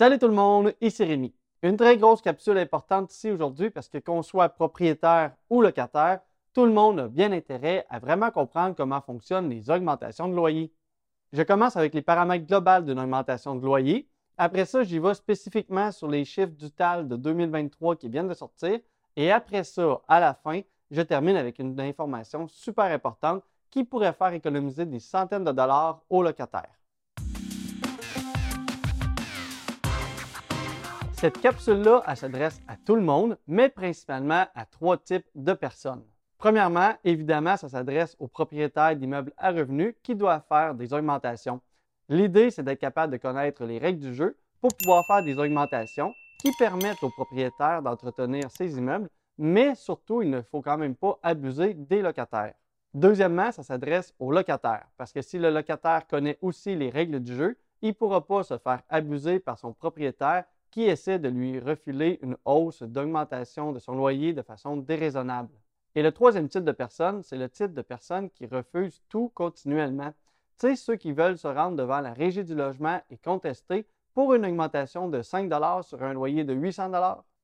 Salut tout le monde, ici Rémi. Une très grosse capsule importante ici aujourd'hui parce que qu'on soit propriétaire ou locataire, tout le monde a bien intérêt à vraiment comprendre comment fonctionnent les augmentations de loyer. Je commence avec les paramètres globaux d'une augmentation de loyer. Après ça, j'y vais spécifiquement sur les chiffres du TAL de 2023 qui viennent de sortir. Et après ça, à la fin, je termine avec une information super importante qui pourrait faire économiser des centaines de dollars aux locataires. Cette capsule-là, elle s'adresse à tout le monde, mais principalement à trois types de personnes. Premièrement, évidemment, ça s'adresse aux propriétaires d'immeubles à revenus qui doivent faire des augmentations. L'idée, c'est d'être capable de connaître les règles du jeu pour pouvoir faire des augmentations qui permettent aux propriétaires d'entretenir ces immeubles, mais surtout, il ne faut quand même pas abuser des locataires. Deuxièmement, ça s'adresse aux locataires, parce que si le locataire connaît aussi les règles du jeu, il ne pourra pas se faire abuser par son propriétaire qui essaie de lui refiler une hausse d'augmentation de son loyer de façon déraisonnable. Et le troisième type de personne, c'est le type de personne qui refuse tout continuellement. Tu ceux qui veulent se rendre devant la régie du logement et contester pour une augmentation de 5 sur un loyer de 800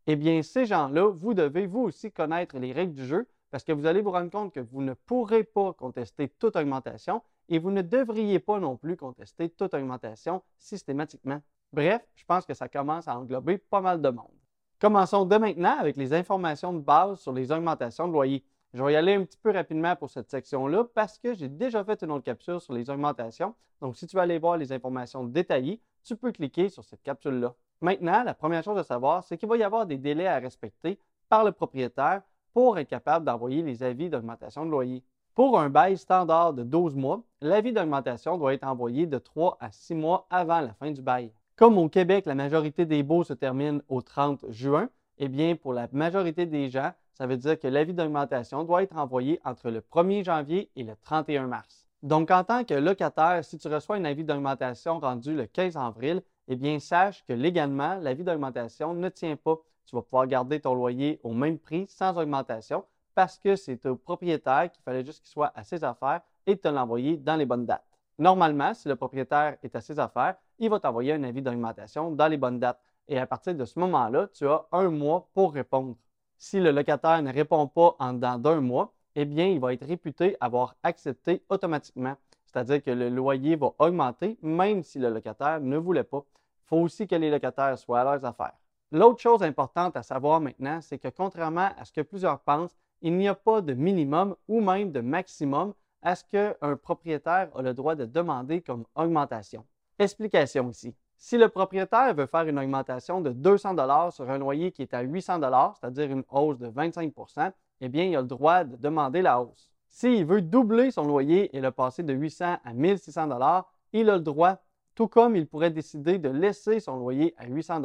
Eh bien, ces gens-là, vous devez vous aussi connaître les règles du jeu parce que vous allez vous rendre compte que vous ne pourrez pas contester toute augmentation et vous ne devriez pas non plus contester toute augmentation systématiquement. Bref, je pense que ça commence à englober pas mal de monde. Commençons dès maintenant avec les informations de base sur les augmentations de loyer. Je vais y aller un petit peu rapidement pour cette section-là parce que j'ai déjà fait une autre capsule sur les augmentations. Donc, si tu veux aller voir les informations détaillées, tu peux cliquer sur cette capsule-là. Maintenant, la première chose à savoir, c'est qu'il va y avoir des délais à respecter par le propriétaire pour être capable d'envoyer les avis d'augmentation de loyer. Pour un bail standard de 12 mois, l'avis d'augmentation doit être envoyé de 3 à 6 mois avant la fin du bail. Comme au Québec, la majorité des baux se terminent au 30 juin, eh bien, pour la majorité des gens, ça veut dire que l'avis d'augmentation doit être envoyé entre le 1er janvier et le 31 mars. Donc, en tant que locataire, si tu reçois un avis d'augmentation rendu le 15 avril, eh bien, sache que légalement, l'avis d'augmentation ne tient pas. Tu vas pouvoir garder ton loyer au même prix sans augmentation parce que c'est au propriétaire qu'il fallait juste qu'il soit à ses affaires et te l'envoyer dans les bonnes dates. Normalement, si le propriétaire est à ses affaires, il va t'envoyer un avis d'augmentation dans les bonnes dates. Et à partir de ce moment-là, tu as un mois pour répondre. Si le locataire ne répond pas en dedans d'un mois, eh bien, il va être réputé avoir accepté automatiquement. C'est-à-dire que le loyer va augmenter même si le locataire ne voulait pas. Il faut aussi que les locataires soient à leurs affaires. L'autre chose importante à savoir maintenant, c'est que contrairement à ce que plusieurs pensent, il n'y a pas de minimum ou même de maximum à ce qu'un propriétaire a le droit de demander comme augmentation. Explication ici. Si le propriétaire veut faire une augmentation de 200 sur un loyer qui est à 800 c'est-à-dire une hausse de 25% eh bien, il a le droit de demander la hausse. S'il veut doubler son loyer et le passer de 800 à 1600 il a le droit, tout comme il pourrait décider de laisser son loyer à 800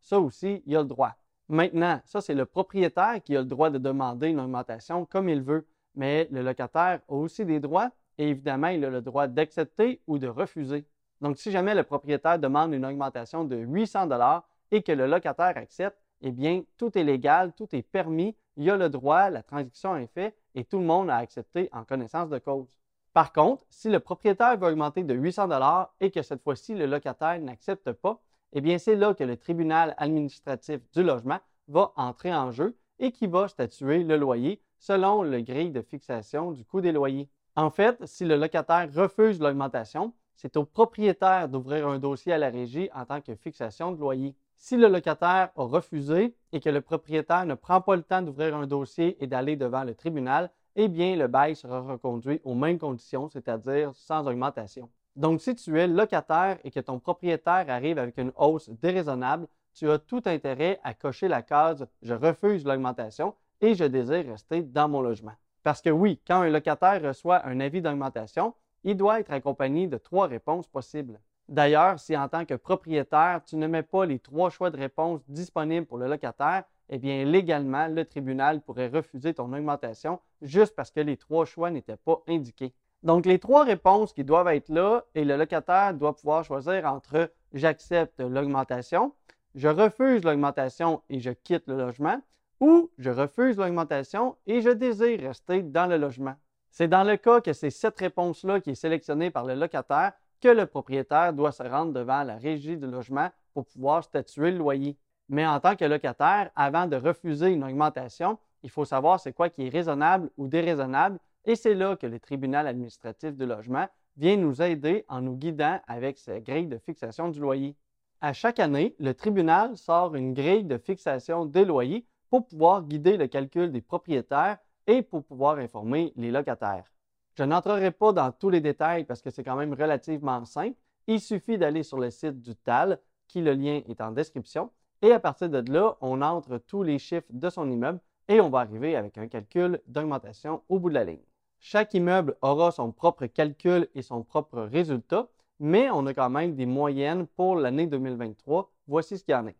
ça aussi, il a le droit. Maintenant, ça, c'est le propriétaire qui a le droit de demander une augmentation comme il veut, mais le locataire a aussi des droits et évidemment, il a le droit d'accepter ou de refuser. Donc, si jamais le propriétaire demande une augmentation de 800 dollars et que le locataire accepte, eh bien, tout est légal, tout est permis, il y a le droit, la transaction est faite et tout le monde a accepté en connaissance de cause. Par contre, si le propriétaire veut augmenter de 800 dollars et que cette fois-ci le locataire n'accepte pas, eh bien, c'est là que le tribunal administratif du logement va entrer en jeu et qui va statuer le loyer selon le grille de fixation du coût des loyers. En fait, si le locataire refuse l'augmentation, c'est au propriétaire d'ouvrir un dossier à la régie en tant que fixation de loyer. Si le locataire a refusé et que le propriétaire ne prend pas le temps d'ouvrir un dossier et d'aller devant le tribunal, eh bien, le bail sera reconduit aux mêmes conditions, c'est-à-dire sans augmentation. Donc, si tu es locataire et que ton propriétaire arrive avec une hausse déraisonnable, tu as tout intérêt à cocher la case Je refuse l'augmentation et je désire rester dans mon logement. Parce que oui, quand un locataire reçoit un avis d'augmentation, il doit être accompagné de trois réponses possibles. D'ailleurs, si en tant que propriétaire, tu ne mets pas les trois choix de réponse disponibles pour le locataire, eh bien, légalement, le tribunal pourrait refuser ton augmentation juste parce que les trois choix n'étaient pas indiqués. Donc, les trois réponses qui doivent être là et le locataire doit pouvoir choisir entre j'accepte l'augmentation, je refuse l'augmentation et je quitte le logement, ou je refuse l'augmentation et je désire rester dans le logement. C'est dans le cas que c'est cette réponse-là qui est sélectionnée par le locataire que le propriétaire doit se rendre devant la régie du logement pour pouvoir statuer le loyer. Mais en tant que locataire, avant de refuser une augmentation, il faut savoir c'est quoi qui est raisonnable ou déraisonnable et c'est là que le tribunal administratif du logement vient nous aider en nous guidant avec sa grille de fixation du loyer. À chaque année, le tribunal sort une grille de fixation des loyers pour pouvoir guider le calcul des propriétaires et pour pouvoir informer les locataires. Je n'entrerai pas dans tous les détails parce que c'est quand même relativement simple. Il suffit d'aller sur le site du TAL, qui le lien est en description, et à partir de là, on entre tous les chiffres de son immeuble et on va arriver avec un calcul d'augmentation au bout de la ligne. Chaque immeuble aura son propre calcul et son propre résultat, mais on a quand même des moyennes pour l'année 2023. Voici ce qu'il y en a.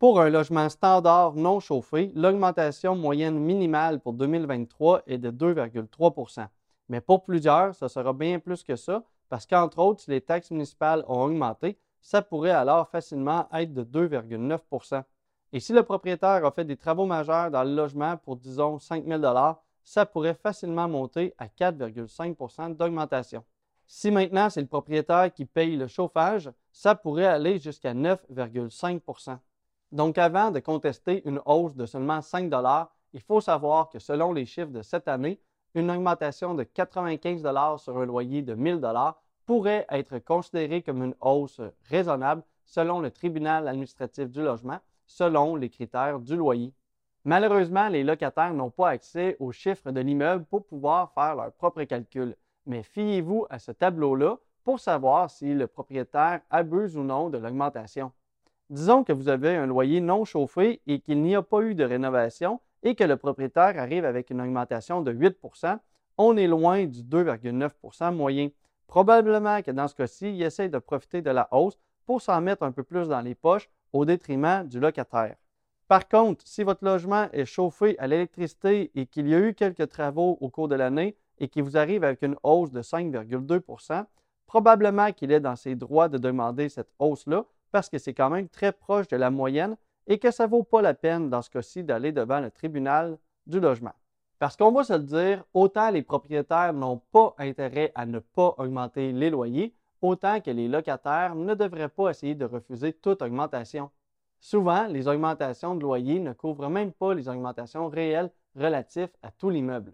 Pour un logement standard non chauffé, l'augmentation moyenne minimale pour 2023 est de 2,3% Mais pour plusieurs, ça sera bien plus que ça, parce qu'entre autres, si les taxes municipales ont augmenté, ça pourrait alors facilement être de 2,9% Et si le propriétaire a fait des travaux majeurs dans le logement pour, disons, 5 000 ça pourrait facilement monter à 4,5% d'augmentation. Si maintenant c'est le propriétaire qui paye le chauffage, ça pourrait aller jusqu'à 9,5 Donc avant de contester une hausse de seulement 5 il faut savoir que selon les chiffres de cette année, une augmentation de 95 sur un loyer de 1000 pourrait être considérée comme une hausse raisonnable selon le tribunal administratif du logement, selon les critères du loyer. Malheureusement, les locataires n'ont pas accès aux chiffres de l'immeuble pour pouvoir faire leur propre calcul. Mais fiez-vous à ce tableau-là pour savoir si le propriétaire abuse ou non de l'augmentation. Disons que vous avez un loyer non chauffé et qu'il n'y a pas eu de rénovation et que le propriétaire arrive avec une augmentation de 8% on est loin du 2,9% moyen. Probablement que dans ce cas-ci, il essaie de profiter de la hausse pour s'en mettre un peu plus dans les poches au détriment du locataire. Par contre, si votre logement est chauffé à l'électricité et qu'il y a eu quelques travaux au cours de l'année et qu'il vous arrive avec une hausse de 5,2% probablement qu'il est dans ses droits de demander cette hausse-là parce que c'est quand même très proche de la moyenne et que ça ne vaut pas la peine dans ce cas-ci d'aller devant le tribunal du logement. Parce qu'on va se le dire, autant les propriétaires n'ont pas intérêt à ne pas augmenter les loyers, autant que les locataires ne devraient pas essayer de refuser toute augmentation. Souvent, les augmentations de loyer ne couvrent même pas les augmentations réelles relatives à tout l'immeuble.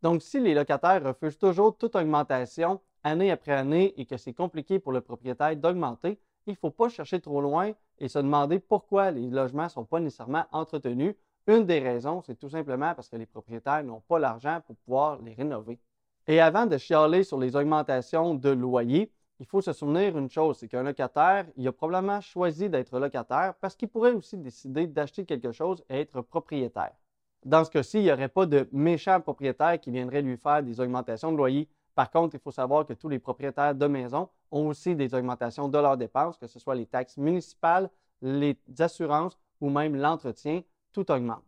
Donc, si les locataires refusent toujours toute augmentation année après année et que c'est compliqué pour le propriétaire d'augmenter, il ne faut pas chercher trop loin et se demander pourquoi les logements ne sont pas nécessairement entretenus. Une des raisons, c'est tout simplement parce que les propriétaires n'ont pas l'argent pour pouvoir les rénover. Et avant de chialer sur les augmentations de loyer, il faut se souvenir une chose, c'est qu'un locataire, il a probablement choisi d'être locataire parce qu'il pourrait aussi décider d'acheter quelque chose et être propriétaire. Dans ce cas-ci, il n'y aurait pas de méchant propriétaire qui viendrait lui faire des augmentations de loyer. Par contre, il faut savoir que tous les propriétaires de maisons ont aussi des augmentations de leurs dépenses, que ce soit les taxes municipales, les assurances ou même l'entretien, tout augmente.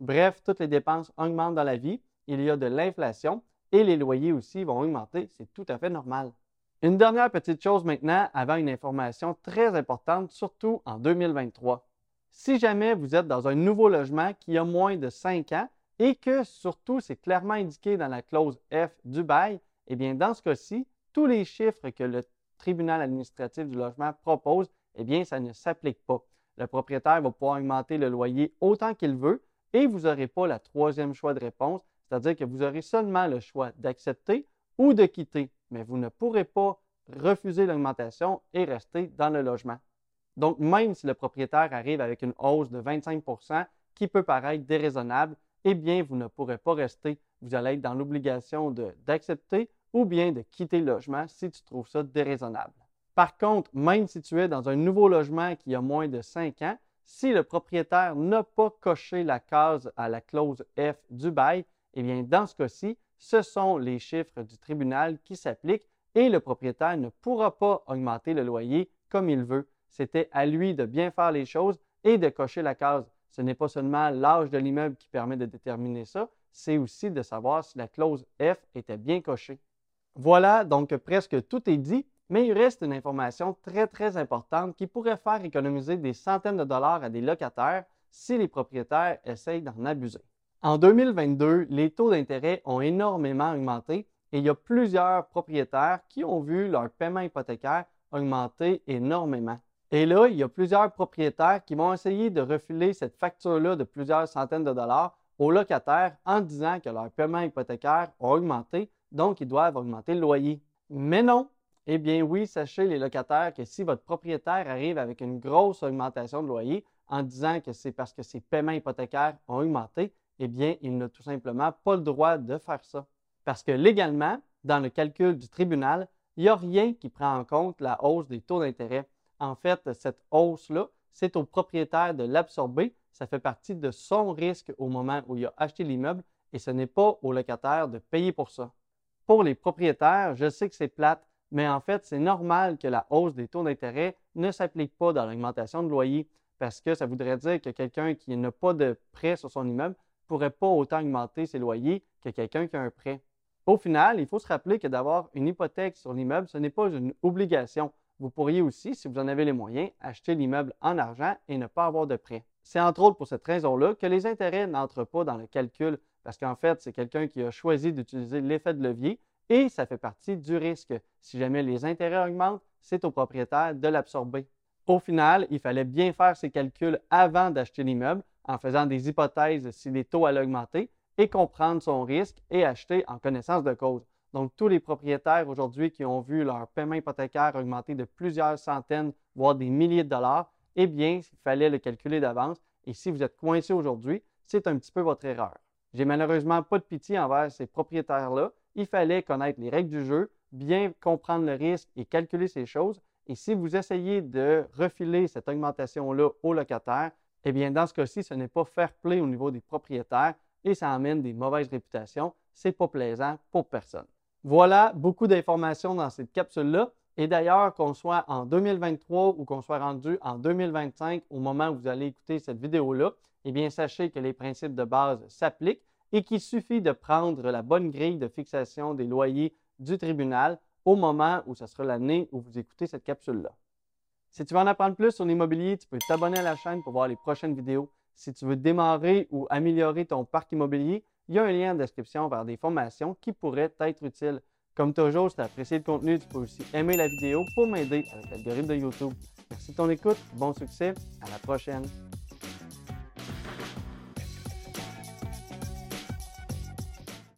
Bref, toutes les dépenses augmentent dans la vie, il y a de l'inflation et les loyers aussi vont augmenter, c'est tout à fait normal. Une dernière petite chose maintenant avant une information très importante, surtout en 2023. Si jamais vous êtes dans un nouveau logement qui a moins de 5 ans et que surtout c'est clairement indiqué dans la clause F du bail, eh bien dans ce cas-ci, tous les chiffres que le tribunal administratif du logement propose, eh bien ça ne s'applique pas. Le propriétaire va pouvoir augmenter le loyer autant qu'il veut et vous n'aurez pas la troisième choix de réponse, c'est-à-dire que vous aurez seulement le choix d'accepter ou de quitter mais vous ne pourrez pas refuser l'augmentation et rester dans le logement. Donc, même si le propriétaire arrive avec une hausse de 25% qui peut paraître déraisonnable, eh bien, vous ne pourrez pas rester. Vous allez être dans l'obligation d'accepter ou bien de quitter le logement si tu trouves ça déraisonnable. Par contre, même si tu es dans un nouveau logement qui a moins de 5 ans, si le propriétaire n'a pas coché la case à la clause F du bail, eh bien, dans ce cas-ci, ce sont les chiffres du tribunal qui s'appliquent et le propriétaire ne pourra pas augmenter le loyer comme il veut. C'était à lui de bien faire les choses et de cocher la case. Ce n'est pas seulement l'âge de l'immeuble qui permet de déterminer ça, c'est aussi de savoir si la clause F était bien cochée. Voilà, donc presque tout est dit, mais il reste une information très très importante qui pourrait faire économiser des centaines de dollars à des locataires si les propriétaires essayent d'en abuser. En 2022, les taux d'intérêt ont énormément augmenté et il y a plusieurs propriétaires qui ont vu leur paiement hypothécaire augmenter énormément. Et là, il y a plusieurs propriétaires qui vont essayer de refiler cette facture-là de plusieurs centaines de dollars aux locataires en disant que leur paiement hypothécaire a augmenté, donc ils doivent augmenter le loyer. Mais non! Eh bien oui, sachez les locataires que si votre propriétaire arrive avec une grosse augmentation de loyer en disant que c'est parce que ses paiements hypothécaires ont augmenté, eh bien, il n'a tout simplement pas le droit de faire ça. Parce que légalement, dans le calcul du tribunal, il n'y a rien qui prend en compte la hausse des taux d'intérêt. En fait, cette hausse-là, c'est au propriétaire de l'absorber. Ça fait partie de son risque au moment où il a acheté l'immeuble et ce n'est pas au locataire de payer pour ça. Pour les propriétaires, je sais que c'est plate, mais en fait, c'est normal que la hausse des taux d'intérêt ne s'applique pas dans l'augmentation de loyer parce que ça voudrait dire que quelqu'un qui n'a pas de prêt sur son immeuble ne pourrait pas autant augmenter ses loyers que quelqu'un qui a un prêt. Au final, il faut se rappeler que d'avoir une hypothèque sur l'immeuble, ce n'est pas une obligation. Vous pourriez aussi, si vous en avez les moyens, acheter l'immeuble en argent et ne pas avoir de prêt. C'est entre autres pour cette raison-là que les intérêts n'entrent pas dans le calcul parce qu'en fait, c'est quelqu'un qui a choisi d'utiliser l'effet de levier et ça fait partie du risque. Si jamais les intérêts augmentent, c'est au propriétaire de l'absorber. Au final, il fallait bien faire ses calculs avant d'acheter l'immeuble en faisant des hypothèses si les taux allaient augmenter et comprendre son risque et acheter en connaissance de cause. Donc, tous les propriétaires aujourd'hui qui ont vu leur paiement hypothécaire augmenter de plusieurs centaines, voire des milliers de dollars, eh bien, il fallait le calculer d'avance. Et si vous êtes coincé aujourd'hui, c'est un petit peu votre erreur. J'ai malheureusement pas de pitié envers ces propriétaires-là. Il fallait connaître les règles du jeu, bien comprendre le risque et calculer ces choses. Et si vous essayez de refiler cette augmentation-là aux locataires, eh bien, dans ce cas-ci, ce n'est pas fair play au niveau des propriétaires et ça amène des mauvaises réputations. C'est pas plaisant pour personne. Voilà beaucoup d'informations dans cette capsule-là. Et d'ailleurs, qu'on soit en 2023 ou qu'on soit rendu en 2025 au moment où vous allez écouter cette vidéo-là, eh bien, sachez que les principes de base s'appliquent et qu'il suffit de prendre la bonne grille de fixation des loyers du tribunal au moment où ce sera l'année où vous écoutez cette capsule-là. Si tu veux en apprendre plus sur l'immobilier, tu peux t'abonner à la chaîne pour voir les prochaines vidéos. Si tu veux démarrer ou améliorer ton parc immobilier, il y a un lien en description vers des formations qui pourraient t'être utiles. Comme toujours, si tu as apprécié le contenu, tu peux aussi aimer la vidéo pour m'aider avec l'algorithme de YouTube. Merci de ton écoute, bon succès, à la prochaine.